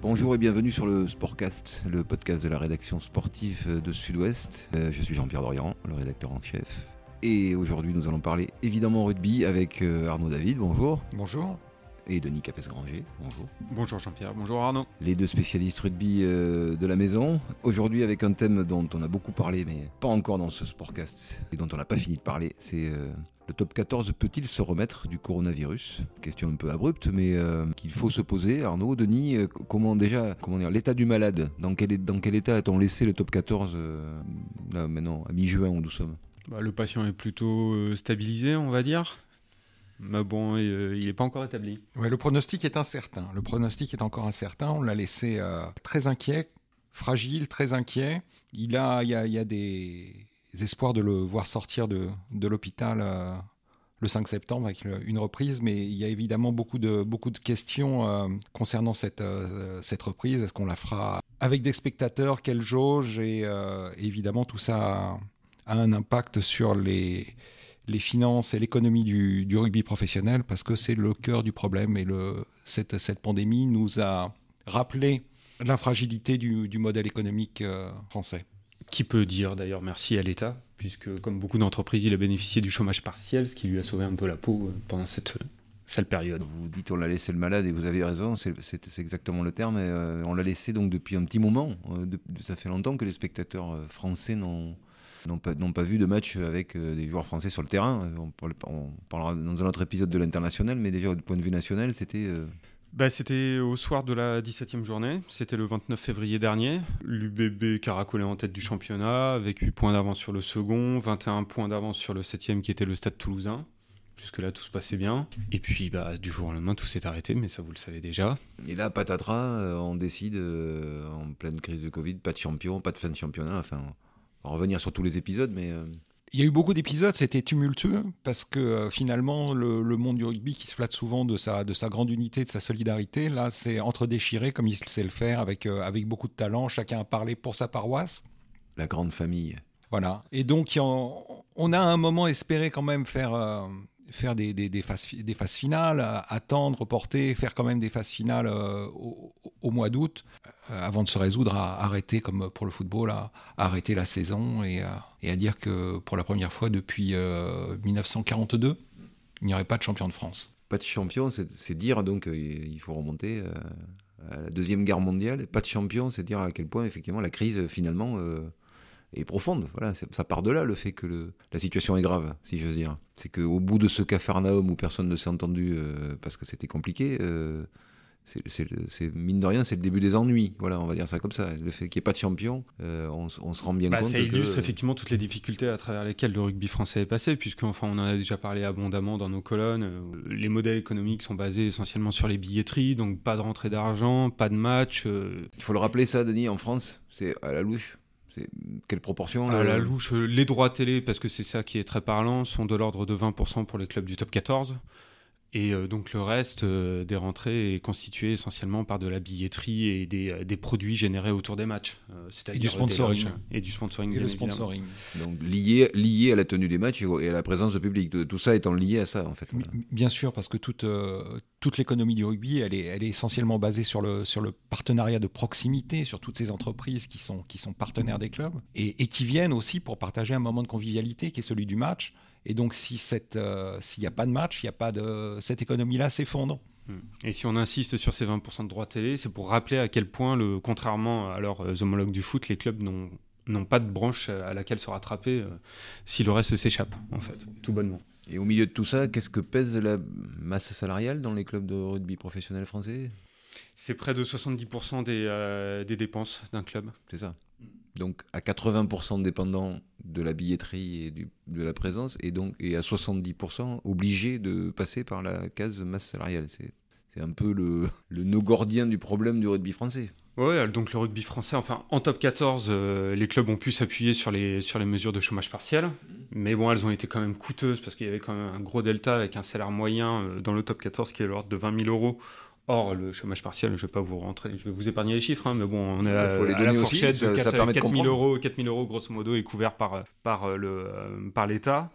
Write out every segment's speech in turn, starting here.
Bonjour et bienvenue sur le Sportcast, le podcast de la rédaction sportive de Sud-Ouest. Euh, je suis Jean-Pierre Dorian, le rédacteur en chef. Et aujourd'hui, nous allons parler évidemment rugby avec euh, Arnaud David. Bonjour. Bonjour. Et Denis Capes-Granger. Bonjour. Bonjour Jean-Pierre. Bonjour Arnaud. Les deux spécialistes rugby euh, de la maison. Aujourd'hui, avec un thème dont on a beaucoup parlé, mais pas encore dans ce Sportcast, et dont on n'a pas fini de parler, c'est le top 14 peut-il se remettre du coronavirus? Question un peu abrupte, mais euh, qu'il faut se poser. Arnaud, Denis, euh, comment déjà, comment dire, l'état du malade Dans quel, dans quel état a-t-on laissé le top 14 euh, là maintenant, à mi-juin où nous sommes? Bah, Le patient est plutôt stabilisé, on va dire. Mais bon, il n'est pas encore établi. Ouais, le pronostic est incertain. Le pronostic est encore incertain. On l'a laissé très inquiet, fragile, très inquiet. Il a, il y a, des espoirs de le voir sortir de, l'hôpital euh, le 5 septembre avec une reprise, mais il y a évidemment beaucoup de, beaucoup de questions euh, concernant cette, euh, cette reprise. Est-ce qu'on la fera avec des spectateurs? Quelle jauge? Et évidemment, tout ça a, un impact sur les, les finances et l'économie du, du, rugby professionnel parce que c'est le cœur du problème et le, cette, cette pandémie nous a rappelé la fragilité du, du modèle économique français. Qui peut dire d'ailleurs merci à l'État, puisque comme beaucoup d'entreprises, il a bénéficié du chômage partiel, ce qui lui a sauvé un peu la peau euh, pendant cette euh, sale période. Vous dites on l'a laissé le malade et vous avez raison, c'est exactement le terme. Euh, on l'a laissé donc depuis un petit moment. ça fait longtemps que les spectateurs français n'ont n'ont pas, pas, vu de match avec des joueurs français sur le terrain. On, on, parlera dans un autre épisode de l'international, mais déjà du point de vue national, c'était bah, C'était au soir de la 17e journée, c'était le 29 février dernier. L'UBB caracolait en tête du championnat avec 8 points d'avance sur le second, 21 points d'avance sur le 7e qui était le Stade toulousain. Jusque-là, tout se passait bien. Et puis, bah, du jour au lendemain, tout s'est arrêté, mais ça, vous le savez déjà. Et là, patatras, euh, on décide, euh, en pleine crise de Covid, pas de champion, pas de fin de championnat. Enfin, on va revenir sur tous les épisodes, mais euh, il y a eu beaucoup d'épisodes, c'était tumultueux, parce que euh, finalement, le, monde du rugby qui se flatte souvent de sa, de sa grande unité, de sa solidarité, là, c'est entre-déchiré, comme il sait le faire, avec, euh, avec beaucoup de talent, chacun a parlé pour sa paroisse. La grande famille. Voilà. Et donc, on a à un moment espéré quand même faire, euh, faire des, des, des, phases, des phases finales, attendre, reporter, faire quand même des phases finales euh, au, mois d'août, avant de se résoudre à arrêter, comme pour le football, à, arrêter la saison et, à dire que pour la première fois depuis 1942, il n'y aurait pas de champion de France. Pas de champion, c'est dire donc il faut remonter à la Deuxième Guerre mondiale. Pas de champion, c'est dire à quel point effectivement la crise finalement est profonde. Voilà, ça part de là le fait que la situation est grave, si j'ose dire. C'est qu'au bout de ce cafarnaum où personne ne s'est entendu euh, parce que c'était compliqué, euh, c'est mine de rien, c'est le début des ennuis. Voilà, on va dire ça comme ça. Le fait qu'il n'y ait pas de champion, euh, on, se rend bien bah, compte. Ça illustre effectivement toutes les difficultés à travers lesquelles le rugby français est passé, puisque enfin, on en a déjà parlé abondamment dans nos colonnes. Les modèles économiques sont basés essentiellement sur les billetteries, donc pas de rentrée d'argent, pas de match. Il faut le rappeler ça, Denis, en France, c'est à la louche quelle proportion À la louche, les droits télé, parce que c'est ça qui est très parlant, sont de l'ordre de 20% pour les clubs du top 14. Et euh, donc le reste euh, des rentrées est constitué essentiellement par de la billetterie et des, euh, des produits générés autour des matchs. et du sponsoring. Et du sponsoring. Et le sponsoring. Donc lié, lié à la tenue des matchs et à la présence de public. Tout ça étant lié à ça en fait. Bien sûr, parce que toute, toute l'économie du rugby, elle est, elle est essentiellement basée sur le, sur le partenariat de proximité, sur toutes ces entreprises qui sont, qui sont partenaires des clubs et, et qui viennent aussi pour partager un moment de convivialité qui est celui du match. Et donc, si euh, s'il n'y a pas de match, il y a pas de cette économie-là s'effondre. Hmm. Et si on insiste sur ces 20% de droits télé, c'est pour rappeler à quel point, le, contrairement à leurs euh, homologues du foot, les clubs n'ont pas de branche à laquelle se rattraper euh, si le reste s'échappe, en fait, tout bonnement. Et au milieu de tout ça, qu'est-ce que pèse la masse salariale dans les clubs de rugby professionnels français? C'est près de 70% des, des dépenses d'un club. C'est ça donc à 80% dépendant de la billetterie et de la présence, et donc et à 70% obligé de passer par la case masse salariale. C'est, un peu le, le nœud gordien du problème du rugby français. Oui, donc le rugby français, enfin en top 14, euh, les clubs ont pu s'appuyer sur les, sur les mesures de chômage partiel, mais bon, elles ont été quand même coûteuses parce qu'il y avait quand même un gros delta avec un salaire moyen euh, dans le top 14 qui est de l'ordre de 20 000 euros Or, le chômage partiel, je ne vais pas vous rentrer, je vais vous épargner les chiffres, hein, mais bon, on est à, faut les à la aussi, fourchette ça- de ça 4, permet de 000 comprendre. euros, 4 000 euros, grosso modo, est couvert par, par, euh, le, euh, par l'État.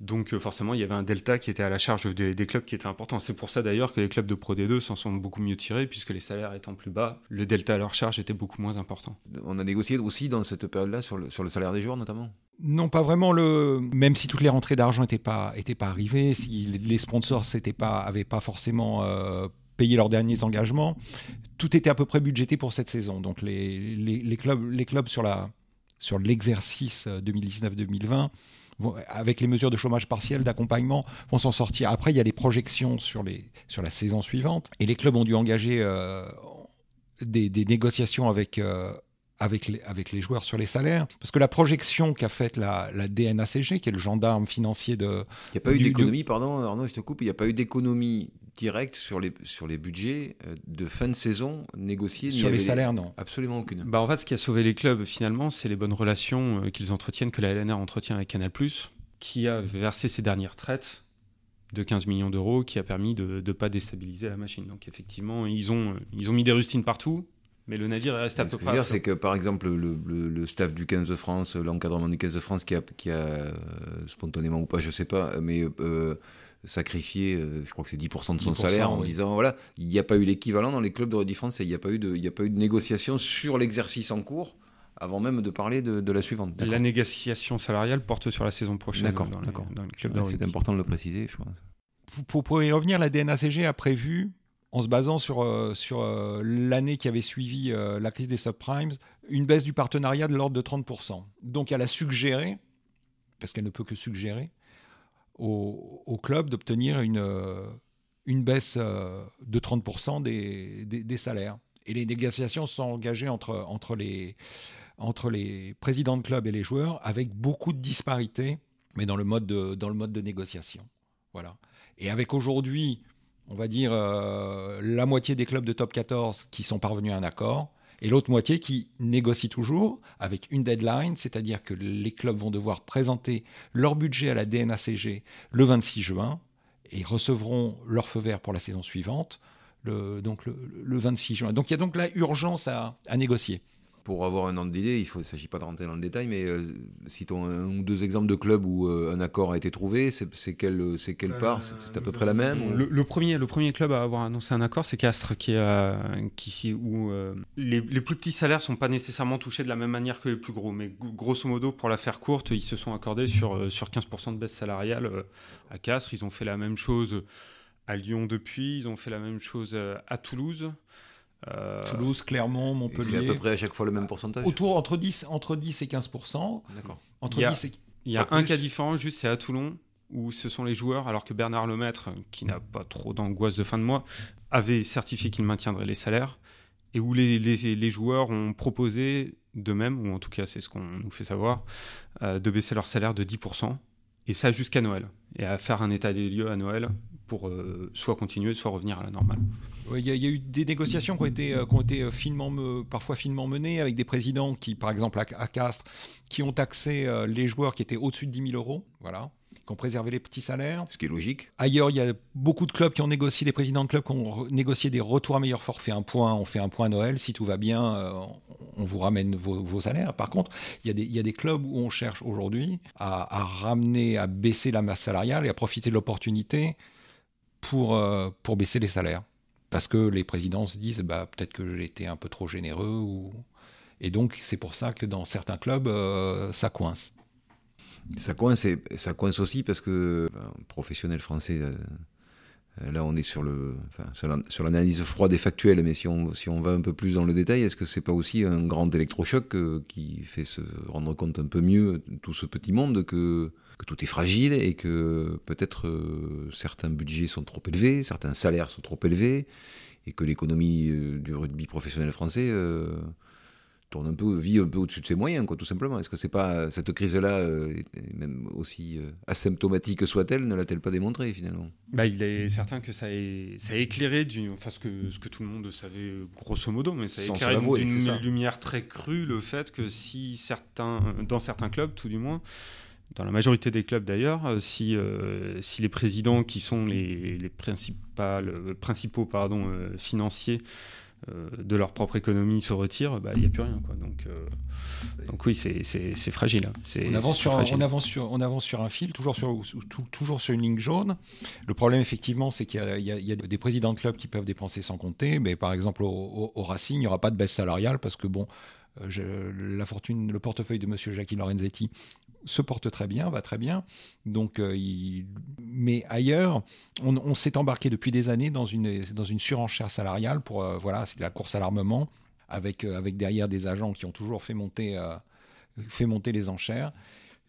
Donc, euh, forcément, il y avait un delta qui était à la charge des, des clubs qui était important. C'est pour ça, d'ailleurs, que les clubs de Pro D2 s'en sont beaucoup mieux tirés, puisque les salaires étant plus bas, le delta à leur charge était beaucoup moins important. On a négocié aussi dans cette période-là sur le, sur le salaire des joueurs notamment? Non, pas vraiment. Le... Même si toutes les rentrées d'argent n'étaient pas, étaient pas arrivées, si les sponsors n'avaient pas, avaient pas forcément euh, payé leurs derniers engagements, tout était à peu près budgété pour cette saison. Donc les, les, les clubs, les clubs sur la sur l'exercice euh, 2019-2020 vont- avec les mesures de chômage partiel, d'accompagnement, vont s'en sortir. Après, il y a les projections sur, les, sur la saison suivante. Et les clubs ont dû engager euh, des, des négociations avec, euh, avec, les, avec les joueurs sur les salaires. Parce que la projection qu'a faite la, la DNACG, qui est le gendarme financier de... Il n'y a pas eu d'économie, pardon Arnaud, je te coupe, il n'y a pas eu d'économie directe sur les, sur les budgets euh, de fin de saison négociés. sur les salaires, non. Absolument aucune. Bah, en fait, ce qui a sauvé les clubs, finalement, c'est les bonnes relations euh, qu'ils entretiennent, que la LNR entretient avec Canal+, qui a versé ses dernières retraites de 15 millions d'euros, qui a permis de ne pas déstabiliser la machine. Donc, effectivement, ils ont, euh, ils ont mis des rustines partout, mais le navire reste à Ce peu que je près... veux à dire, c'est que par exemple, le, le- le staff du 15 de France, l'encadrement du 15 de France, qui a, qui a euh, spontanément ou pas, je sais pas, mais euh, sacrifié, euh, je crois que c'est 10% de son 10%, salaire en oui. disant voilà, il n'y a pas eu l'équivalent dans les clubs de rugby français, il n'y a, pas eu de- il n'y a pas eu de négociation sur l'exercice en cours avant même de parler de, de la suivante. La négociation salariale porte sur la saison prochaine D'accord, dans, les, d'accord. dans les clubs de Ouais, c'est important de le préciser, je crois. Pour, pour- pour y revenir, la DNACG a prévu, en se basant sur, euh, sur euh, l'année qui avait suivi euh, la crise des subprimes, une baisse du partenariat de l'ordre de 30%. Donc elle a suggéré, parce qu'elle ne peut que suggérer, au, club d'obtenir une, euh, une baisse euh, de 30% des, des, des salaires. Et les négociations sont engagées entre, entre, les, entre les présidents de club et les joueurs avec beaucoup de disparités, mais dans le mode de, dans le mode de négociation. Voilà. Et avec aujourd'hui, on va dire, euh, la moitié des clubs de top 14 qui sont parvenus à un accord, et l'autre moitié qui négocie toujours avec une deadline, c'est-à-dire que les clubs vont devoir présenter leur budget à la DNACG le 26 juin et recevront leur feu vert pour la saison suivante, le, donc le, le 26 juin. Donc il y a donc là urgence à négocier. Pour avoir un ordre d'idée, il ne s'agit pas de rentrer dans le détail, mais euh, citons un ou deux exemples de clubs où euh, un accord a été trouvé. C'est c'est quelle, part? C'est à peu près la même Le, premier, club à avoir annoncé un accord, c'est Castres, qui, euh, qui où euh, les, plus petits salaires sont pas nécessairement touchés de la même manière que les plus gros. Mais gro- grosso modo, pour la faire courte, ils se sont accordés sur, euh, sur 15% de baisse salariale euh, à Castres. Ils ont fait la même chose à Lyon depuis. Ils ont fait la même chose euh, à Toulouse. Euh, Toulouse, Clermont, Et C'est à Montpellier. peu près à chaque fois le même pourcentage Autour entre 10, entre 10 et 15 D'accord. Entre Il y a- 10 et Il y a un plus. cas différent, juste c'est à Toulon, où ce sont les joueurs, alors que Bernard Lemaître, qui n'a pas trop d'angoisse de fin de mois, avait certifié qu'il maintiendrait les salaires, et où les, les- les joueurs ont proposé d'eux-mêmes, ou en tout cas c'est ce qu'on nous fait savoir, euh, de baisser leur salaire de 10%, et ça jusqu'à Noël, et à faire un état des lieux à Noël pour euh, soit continuer, soit revenir à la normale. Il y, a- eu des négociations qui ont été, euh, finement, me- parfois finement menées avec des présidents qui, par exemple, à, à Castres, qui ont taxé euh, les joueurs qui étaient au-dessus de 10 000 euros, voilà, qui ont préservé les petits salaires. Ce qui est logique. Ailleurs, il y a beaucoup de clubs qui ont négocié, des présidents de clubs qui ont négocié des retours à meilleur forfait. Un point, on fait un point à Noël. Si tout va bien, euh, on vous ramène vos, vos salaires. Par contre, il y, a des, il y a des clubs où on cherche aujourd'hui à, à ramener, à baisser la masse salariale et à profiter de l'opportunité pour, euh, pour baisser les salaires. Parce que les présidents se disent, bah, peut-être que j'ai été un peu trop généreux. Ou... Et donc, c'est pour ça que dans certains clubs, euh, ça coince. Ça coince, ça coince aussi parce que ben, professionnel français, euh, euh, là on est sur l'analyse froide et factuelle, mais si on, va un peu plus dans le détail, est-ce que c'est pas aussi un grand électrochoc euh, qui fait se rendre compte un peu mieux tout ce petit monde que, tout est fragile et que peut-être certains budgets sont trop élevés, certains salaires sont trop élevés et que l'économie du rugby professionnel français tourne un peu, vit un peu au-dessus de ses moyens, quoi, tout simplement. Est-ce que c'est pas cette crise-là, euh, même aussi euh, asymptomatique soit-elle, ne l'a-t-elle pas démontré finalement? Bah, il est certain que ça a, ça a éclairé, du, enfin ce que, ce que tout le monde savait grosso modo, mais ça a Sans éclairé d'une lumière très crue le fait que si certains, dans certains clubs tout du moins, dans la majorité des clubs d'ailleurs, si, si les présidents qui sont les, les principaux pardon, financiers euh, de leur propre économie se retirent, bah, il n'y a plus rien. Quoi. Donc, euh, donc oui, c'est fragile. Hein. On avance, sur, on, avance sur, on avance sur un fil, toujours sur, toujours sur une ligne jaune. Le problème, effectivement, c'est qu'il y, y, a des présidents de clubs qui peuvent dépenser sans compter. Mais par exemple, au, Racing, il n'y aura pas de baisse salariale parce que, bon, euh, la fortune, le portefeuille de M. Jackie Lorenzetti se porte très bien, va très bien. Donc, euh, mais ailleurs, on, s'est embarqué depuis des années dans une, dans une surenchère salariale pour euh, voilà, c'est la course à l'armement avec, euh, avec derrière des agents qui ont toujours fait monter, fait monter les enchères.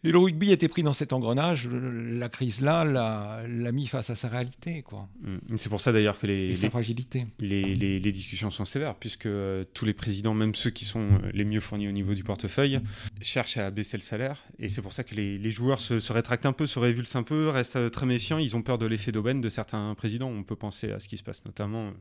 Et le rugby était pris dans cet engrenage. La crise là l'a mis face à sa réalité, quoi. Mm. C'est pour ça d'ailleurs que les, fragilité. Les, les, les, discussions sont sévères, puisque euh, tous les présidents, même ceux qui sont euh, les mieux fournis au niveau du portefeuille, cherchent à baisser le salaire. Et c'est pour ça que les, joueurs se, se, rétractent un peu, se révulsent un peu, restent euh, très méfiants. Ils ont peur de l'effet d'aubaine de certains présidents. On peut penser à ce qui se passe notamment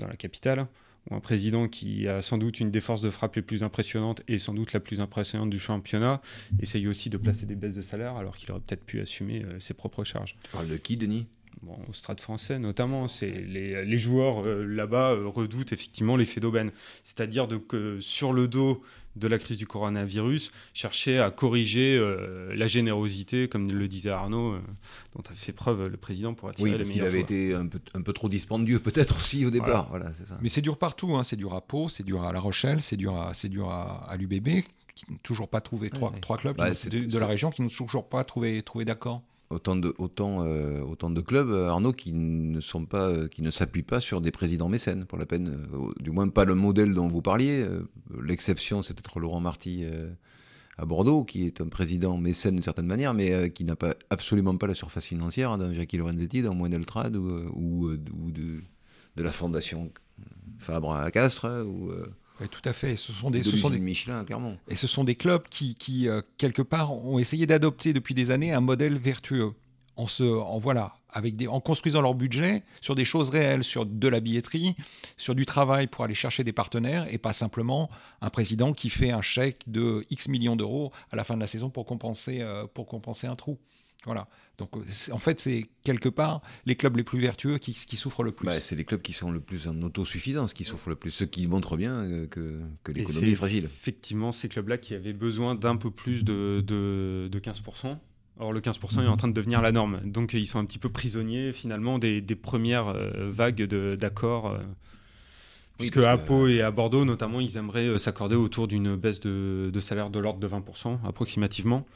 dans la capitale un président qui a sans doute une des forces de frappe les plus impressionnantes et sans doute la plus impressionnante du championnat, essaye aussi de placer des baisses de salaire alors qu'il aurait peut-être pu assumer euh, ses propres charges. Tu parles de qui, Denis? Bon, au Stade français notamment, c'est les, les, joueurs euh, là-bas euh, redoutent effectivement l'effet d'aubaine, c'est-à-dire que sur le dos de la crise du coronavirus, chercher à corriger euh, la générosité, comme le disait Arnaud, euh, dont a fait preuve le président pour attirer oui, les meilleurs. Il avait été un peu, un peu, trop dispendieux, peut-être aussi au départ. Voilà. ça. Mais c'est dur partout. Hein. C'est dur à Pau, c'est dur à La Rochelle, c'est dur à, c'est dur à, l'UBB, qui n'ont toujours pas trouvé trois, trois clubs bah, de, de, la région qui n'ont toujours pas trouvé, trouvé d'accord autant de, autant, euh, autant de clubs, euh, Arnaud, qui ne pas, euh, s'appuient pas sur des présidents mécènes, pour la peine, du moins pas le modèle dont vous parliez. L'exception, c'est peut-être Laurent Marty à Bordeaux, qui est un président mécène d'une certaine manière, mais qui n'a pas absolument pas la surface financière d'un Jackie Lorenzetti, d'un Moine Eltrad ou, de, la fondation Fabre à Castres. Oui, tout à fait. ce sont des, ce sont des Michelin, clairement. Et ce sont des clubs qui, qui euh, quelque part, ont essayé d'adopter depuis des années un modèle vertueux. En se, en voilà, avec des, en construisant leur budget sur des choses réelles, sur de la billetterie, sur du travail pour aller chercher des partenaires, et pas simplement un président qui fait un chèque de X millions d'euros à la fin de la saison pour compenser, euh, pour compenser un trou. Voilà. Donc en fait, c'est quelque part les clubs les plus vertueux qui, souffrent le plus. Bah, c'est les clubs qui sont le plus en autosuffisance qui souffrent le plus, ceux qui montrent bien euh, que, que l'économie est, fragile. Effectivement, ces clubs-là qui avaient besoin d'un peu plus de, de, 15%. Or, le 15% est en train de devenir la norme. Donc, ils sont un petit peu prisonniers, finalement, des, premières euh, vagues d'accords. Euh, puisque à Pau et à Bordeaux, notamment, ils aimeraient s'accorder autour d'une baisse de, de salaire de l'ordre de 20%, approximativement.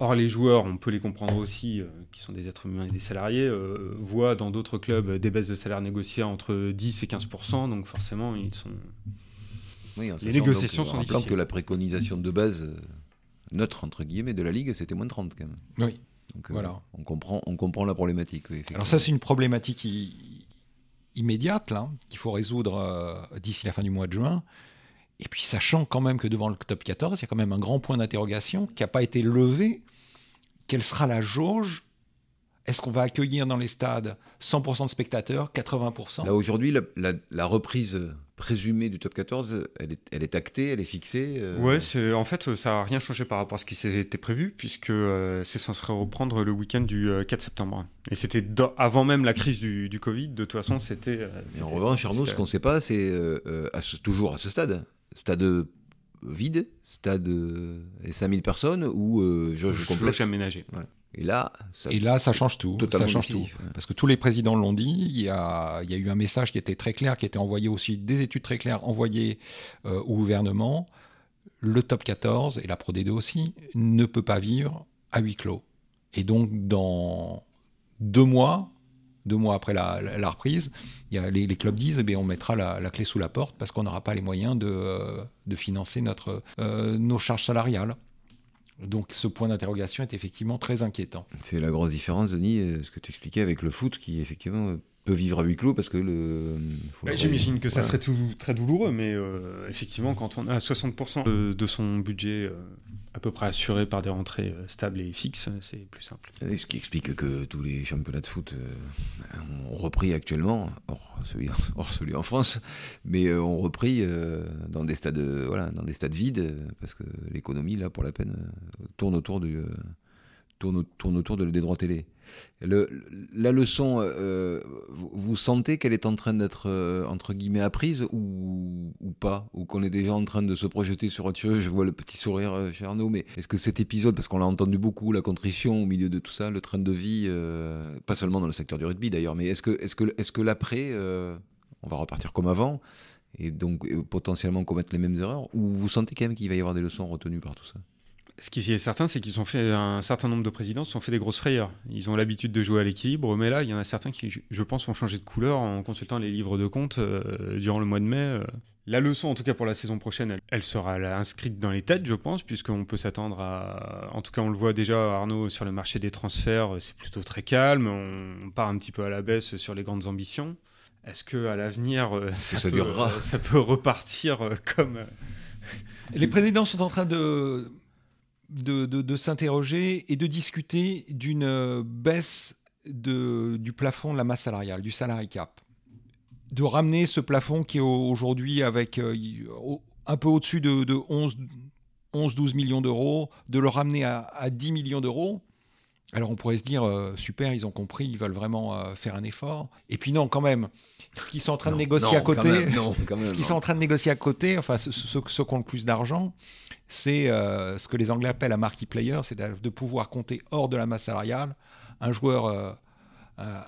Or, les joueurs, on peut les comprendre aussi, euh, qui sont des êtres humains et des salariés, euh, voient dans d'autres clubs des baisses de salaire négociées entre 10 et 15% donc forcément, ils sont. Oui, les négociations sont difficiles. que la préconisation de base euh, neutre entre guillemets de la ligue, c'était moins de 30 quand même. Oui. Donc, voilà. on comprend, on comprend la problématique. Alors ça, c'est une problématique immédiate là qu'il faut résoudre d'ici la fin du mois de juin. Et puis sachant quand même que devant le top 14, il y a quand même un grand point d'interrogation qui n'a pas été levé. Quelle sera la jauge? Est-ce qu'on va accueillir dans les stades 100% de spectateurs, 80% Là aujourd'hui, la, reprise présumée du top 14, elle est, elle est actée, elle est fixée euh... Ouais, en fait, ça n'a rien changé par rapport à ce qui s'était prévu, puisque euh, c'est censé reprendre le week-end du 4 euh, septembre. Et c'était avant même la crise du, Covid, de toute façon, c'était... Euh, en revanche, Arnaud, ce qu'on ne sait pas, c'est toujours à ce stade, stade vide, stade et 5000 personnes ou euh, je complète aménagé. Et là, ça, et là, ça change tout. Ça change tout. Parce que tous les présidents l'ont dit. Il y, a, il y, a, eu un message qui était très clair, qui était envoyé aussi, des études très claires envoyées euh, au gouvernement. Le top 14 et la Pro D2 aussi ne peut pas vivre à huis clos. Et donc, dans deux mois, deux mois après la, reprise, il y a, les, clubs disent eh on mettra la, clé sous la porte parce qu'on n'aura pas les moyens de, euh, de financer notre, euh, nos charges salariales. Donc ce point d'interrogation est effectivement très inquiétant. C'est la grosse différence, Denis, euh, ce que tu expliquais avec le foot qui effectivement peut vivre à huis clos parce que le. Bah, j'imagine que ça serait tout, très douloureux, mais effectivement, quand on a 60% de, son budget à peu près assuré par des rentrées stables et fixes, c'est plus simple. ce qui explique que tous les championnats de foot ont repris actuellement, hors celui, en France, mais ont repris dans des stades, voilà, dans des stades vides, parce que l'économie là, pour la peine, tourne autour du tourne, tourne autour de, des droits télé. La leçon, euh, vous, sentez qu'elle est en train d'être euh, entre guillemets apprise ou, ou pas Ou qu'on est déjà en train de se projeter sur autre chose Je vois le petit sourire euh, chez Arnaud, mais est-ce que cet épisode, parce qu'on l'a entendu beaucoup, la contrition au milieu de tout ça, le train de vie, pas seulement dans le secteur du rugby d'ailleurs, mais est-ce que, est que, est que l'après, on va repartir comme avant et donc potentiellement commettre les mêmes erreurs Ou vous sentez quand même qu'il va y avoir des leçons retenues par tout ça ce qui est certain, c'est qu'ils ont fait un certain nombre de présidents se sont fait des grosses frayeurs. Ils ont l'habitude de jouer à l'équilibre, mais là, il y en a certains qui, je pense, ont changé de couleur en consultant les livres de compte euh, durant le mois de mai. Euh. La leçon, en tout cas pour la saison prochaine, elle, sera inscrite dans les têtes, je pense, puisqu'on peut s'attendre à. En tout cas, on le voit déjà, Arnaud, sur le marché des transferts, c'est plutôt très calme. On, part un petit peu à la baisse sur les grandes ambitions. Est-ce que à l'avenir, euh, ça, ça, ça, peut repartir comme. Les présidents sont en train de de, s'interroger et de discuter d'une euh, baisse du plafond de la masse salariale, du salary cap. De ramener ce plafond qui est aujourd'hui avec euh, un peu au-dessus de, 11-12 millions d'euros, de le ramener à, 10 millions d'euros. Alors on pourrait se dire, euh, super, ils ont compris, ils veulent vraiment faire un effort. Et puis non, quand même, ce qu'ils sont en train de négocier à côté, ce qu'ils sont en train de négocier à côté, enfin ceux, ceux qui ont le plus d'argent, c'est euh, ce que les Anglais appellent un marquee player, c'est de pouvoir compter hors de la masse salariale un joueur, euh,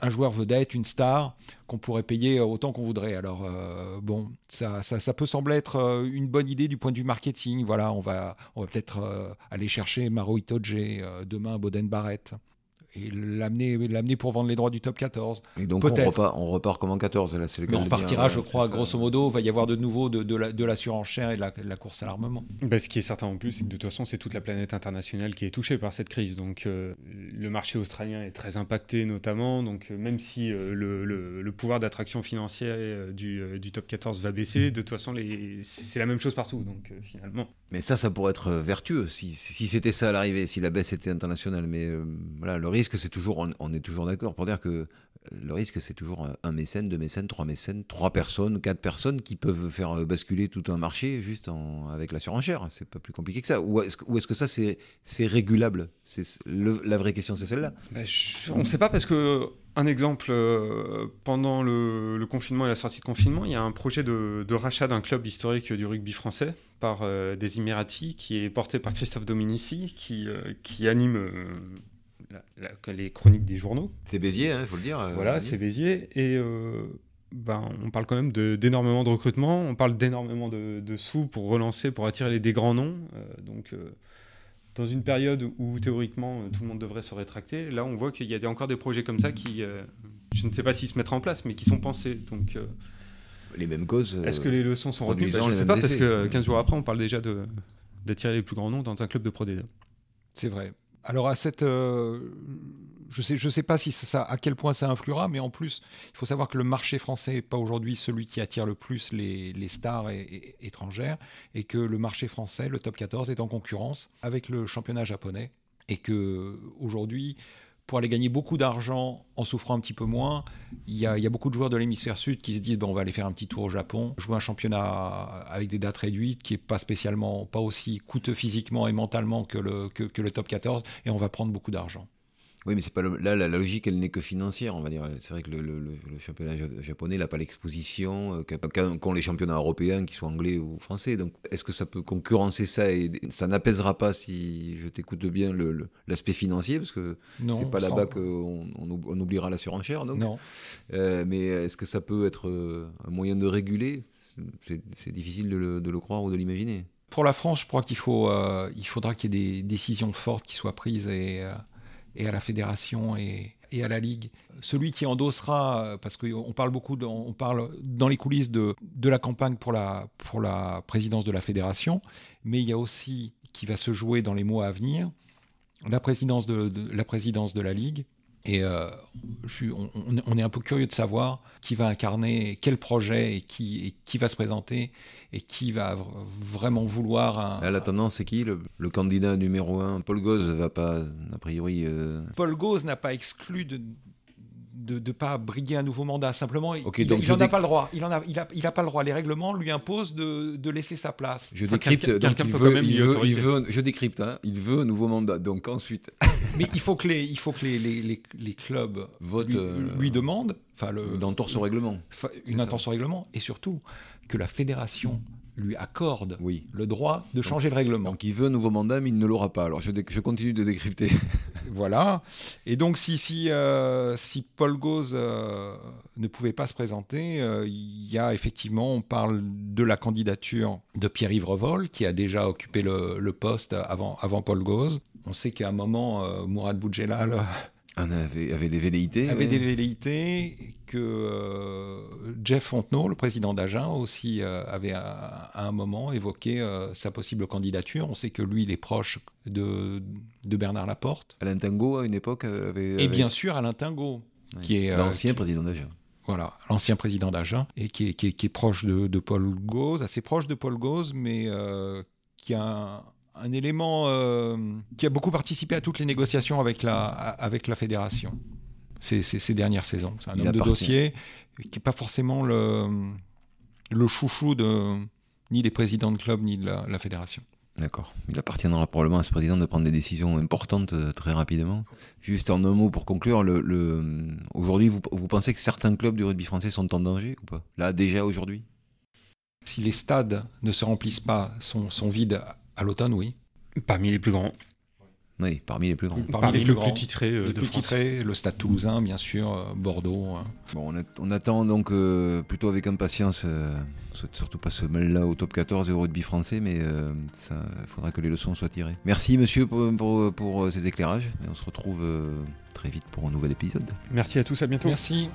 un, joueur vedette, une star qu'on pourrait payer autant qu'on voudrait. Alors euh, bon, ça, ça, peut sembler être une bonne idée du point de vue marketing. Voilà, on va, on va peut-être aller chercher Maro Itoje demain, Boden Barrett et l'amener l'amener pour vendre les droits du top 14. Et donc on repart, on repart comme en 14 là, c'est le on repartira, je crois, grosso modo, il va y avoir de nouveau de, de, la, de la surenchère et de la, course à l'armement. Bah, ce qui est certain en plus, c'est que de toute façon, c'est toute la planète internationale qui est touchée par cette crise. Donc euh, le marché australien est très impacté notamment. Donc euh, même si euh, le, le, pouvoir d'attraction financière du, du, top 14 va baisser, de toute façon, c'est la même chose partout. Donc finalement. Mais ça, ça pourrait être vertueux si, si c'était ça à l'arrivée, si la baisse était internationale. Mais voilà, le risque, c'est toujours, on, est toujours d'accord pour dire que euh, le risque, c'est toujours un mécène, deux mécènes, trois mécènes, trois personnes, quatre personnes qui peuvent faire euh, basculer tout un marché juste avec la surenchère. C'est pas plus compliqué que ça. Ou est-ce, est que ça, c'est, c'est régulable? C'est La vraie question, c'est celle-là. Ben, on ne sait pas parce que un exemple, euh, pendant le, confinement et la sortie de confinement, il y a un projet de, rachat d'un club historique du rugby français par des Émiratis qui est porté par Christophe Dominici, qui, qui anime les chroniques des journaux. C'est Béziers, il hein, faut le dire. Euh, voilà, c'est Béziers. Et euh, ben, on parle quand même d'énormément de, recrutement, on parle d'énormément de, sous pour relancer, pour attirer les, des grands noms. Euh, donc, dans une période où théoriquement tout le monde devrait se rétracter, là on voit qu'il y a encore des projets comme ça qui, je ne sais pas s'ils se mettront en place, mais qui sont pensés. Donc, les mêmes causes. Est-ce que les leçons sont retenues? ben, Je ne sais pas, parce que 15 jours après, on parle déjà d'attirer les plus grands noms dans un club de Pro C'est vrai. Alors à cette, euh, je sais, je sais pas si ça, à quel point ça influera, mais en plus, il faut savoir que le marché français n'est pas aujourd'hui celui qui attire le plus les, stars étrangères, et que le marché français, le top 14, est en concurrence avec le championnat japonais, et que aujourd'hui, pour aller gagner beaucoup d'argent en souffrant un petit peu moins. Il y a, beaucoup de joueurs de l'hémisphère sud qui se disent bon, on va aller faire un petit tour au Japon, jouer un championnat avec des dates réduites qui est pas spécialement, pas aussi coûteux physiquement et mentalement que le, que le top 14 et on va prendre beaucoup d'argent. Oui, mais c'est pas là la logique, elle n'est que financière, on va dire. C'est vrai que le, championnat japonais n'a pas l'exposition euh, qu'ont les championnats européens, qu'ils soient anglais ou français. Donc, est-ce que ça peut concurrencer ça et ça n'apaisera pas, si je t'écoute bien, l'aspect financier, parce que c'est pas là-bas qu'on on, oubliera la surenchère. Donc. Non. Euh, mais est-ce que ça peut être euh, un moyen de réguler? C'est difficile de le, croire ou de l'imaginer. Pour la France, je crois qu'il faut, il faudra qu'il y ait des décisions fortes qui soient prises et et à la fédération et, à la ligue. Celui qui endossera, parce qu'on parle beaucoup, on parle dans les coulisses de, la campagne pour la, présidence de la fédération, mais il y a aussi qui va se jouer dans les mois à venir la présidence de la ligue Et on, est un peu curieux de savoir qui va incarner quel projet et qui, qui va se présenter et qui va vraiment vouloir un. La tendance, c'est qui le, candidat numéro un Paul Gauze va pas, a priori. Paul Gauze n'a pas exclu de, de ne pas briguer un nouveau mandat. Simplement, il n'en a pas le droit. Il n'a a, il a pas le droit. Les règlements lui imposent de, de laisser sa place. Je décrypte. donc il veut, il veut, il veut, je décrypte. Hein, il veut un nouveau mandat. Donc ensuite. Mais il faut que les, il faut que les, les, les, clubs votent, lui, euh, lui demandent. Enfin, le, une entorse au règlement. Une entorse au règlement. Et surtout, que la fédération lui accorde oui. le droit de changer le règlement. Donc il veut un nouveau mandat, mais il ne l'aura pas. Alors je, je, continue de décrypter. voilà. Et donc si, si, euh, si Paul Gauze euh, ne pouvait pas se présenter, euh, il y a effectivement, on parle de la candidature de Pierre-Yves Revol, qui a déjà occupé le, le, poste avant, avant Paul Gauze. On sait qu'à un moment, Mourad Boudjelal avait, avait, des velléités. Avait des velléités que euh, Jeff Fontenot, le président d'Agen, aussi euh, avait à, un moment évoqué euh, sa possible candidature. On sait que lui, il est proche de, de Bernard Laporte. Alain Tingo, à une époque, avait. Et bien sûr, Alain Tingo, qui est. L'ancien président d'Agen. Voilà, l'ancien président d'Agen, et qui est, qui, est, qui est, proche de, de Paul Gauze, assez proche de Paul Gauze, mais qui a un un élément euh, qui a beaucoup participé à toutes les négociations avec la, avec la fédération ces, ces, dernières saisons. C'est un homme de dossier qui n'est pas forcément le, le chouchou de, ni des présidents de club ni de la, fédération. D'accord. Il appartiendra probablement à ce président de prendre des décisions importantes euh, très rapidement. Juste en un mot pour conclure, le, le... aujourd'hui, vous, vous, pensez que certains clubs du rugby français sont en danger ou pas? Là, déjà aujourd'hui? Si les stades ne se remplissent pas, sont, sont vides à l'automne, oui. Parmi les plus grands. Oui, parmi les plus grands. Parmi, les, plus, plus titrés euh, de France. le Stade Toulousain, bien sûr, euh, Bordeaux. Hein. Bon, on, attend donc euh, plutôt avec impatience, surtout pas ce mal-là au top 14 et au rugby français, mais il faudra que les leçons soient tirées. Merci monsieur pour, pour, pour ces éclairages, et on se retrouve très vite pour un nouvel épisode. Merci à tous, à bientôt. Merci.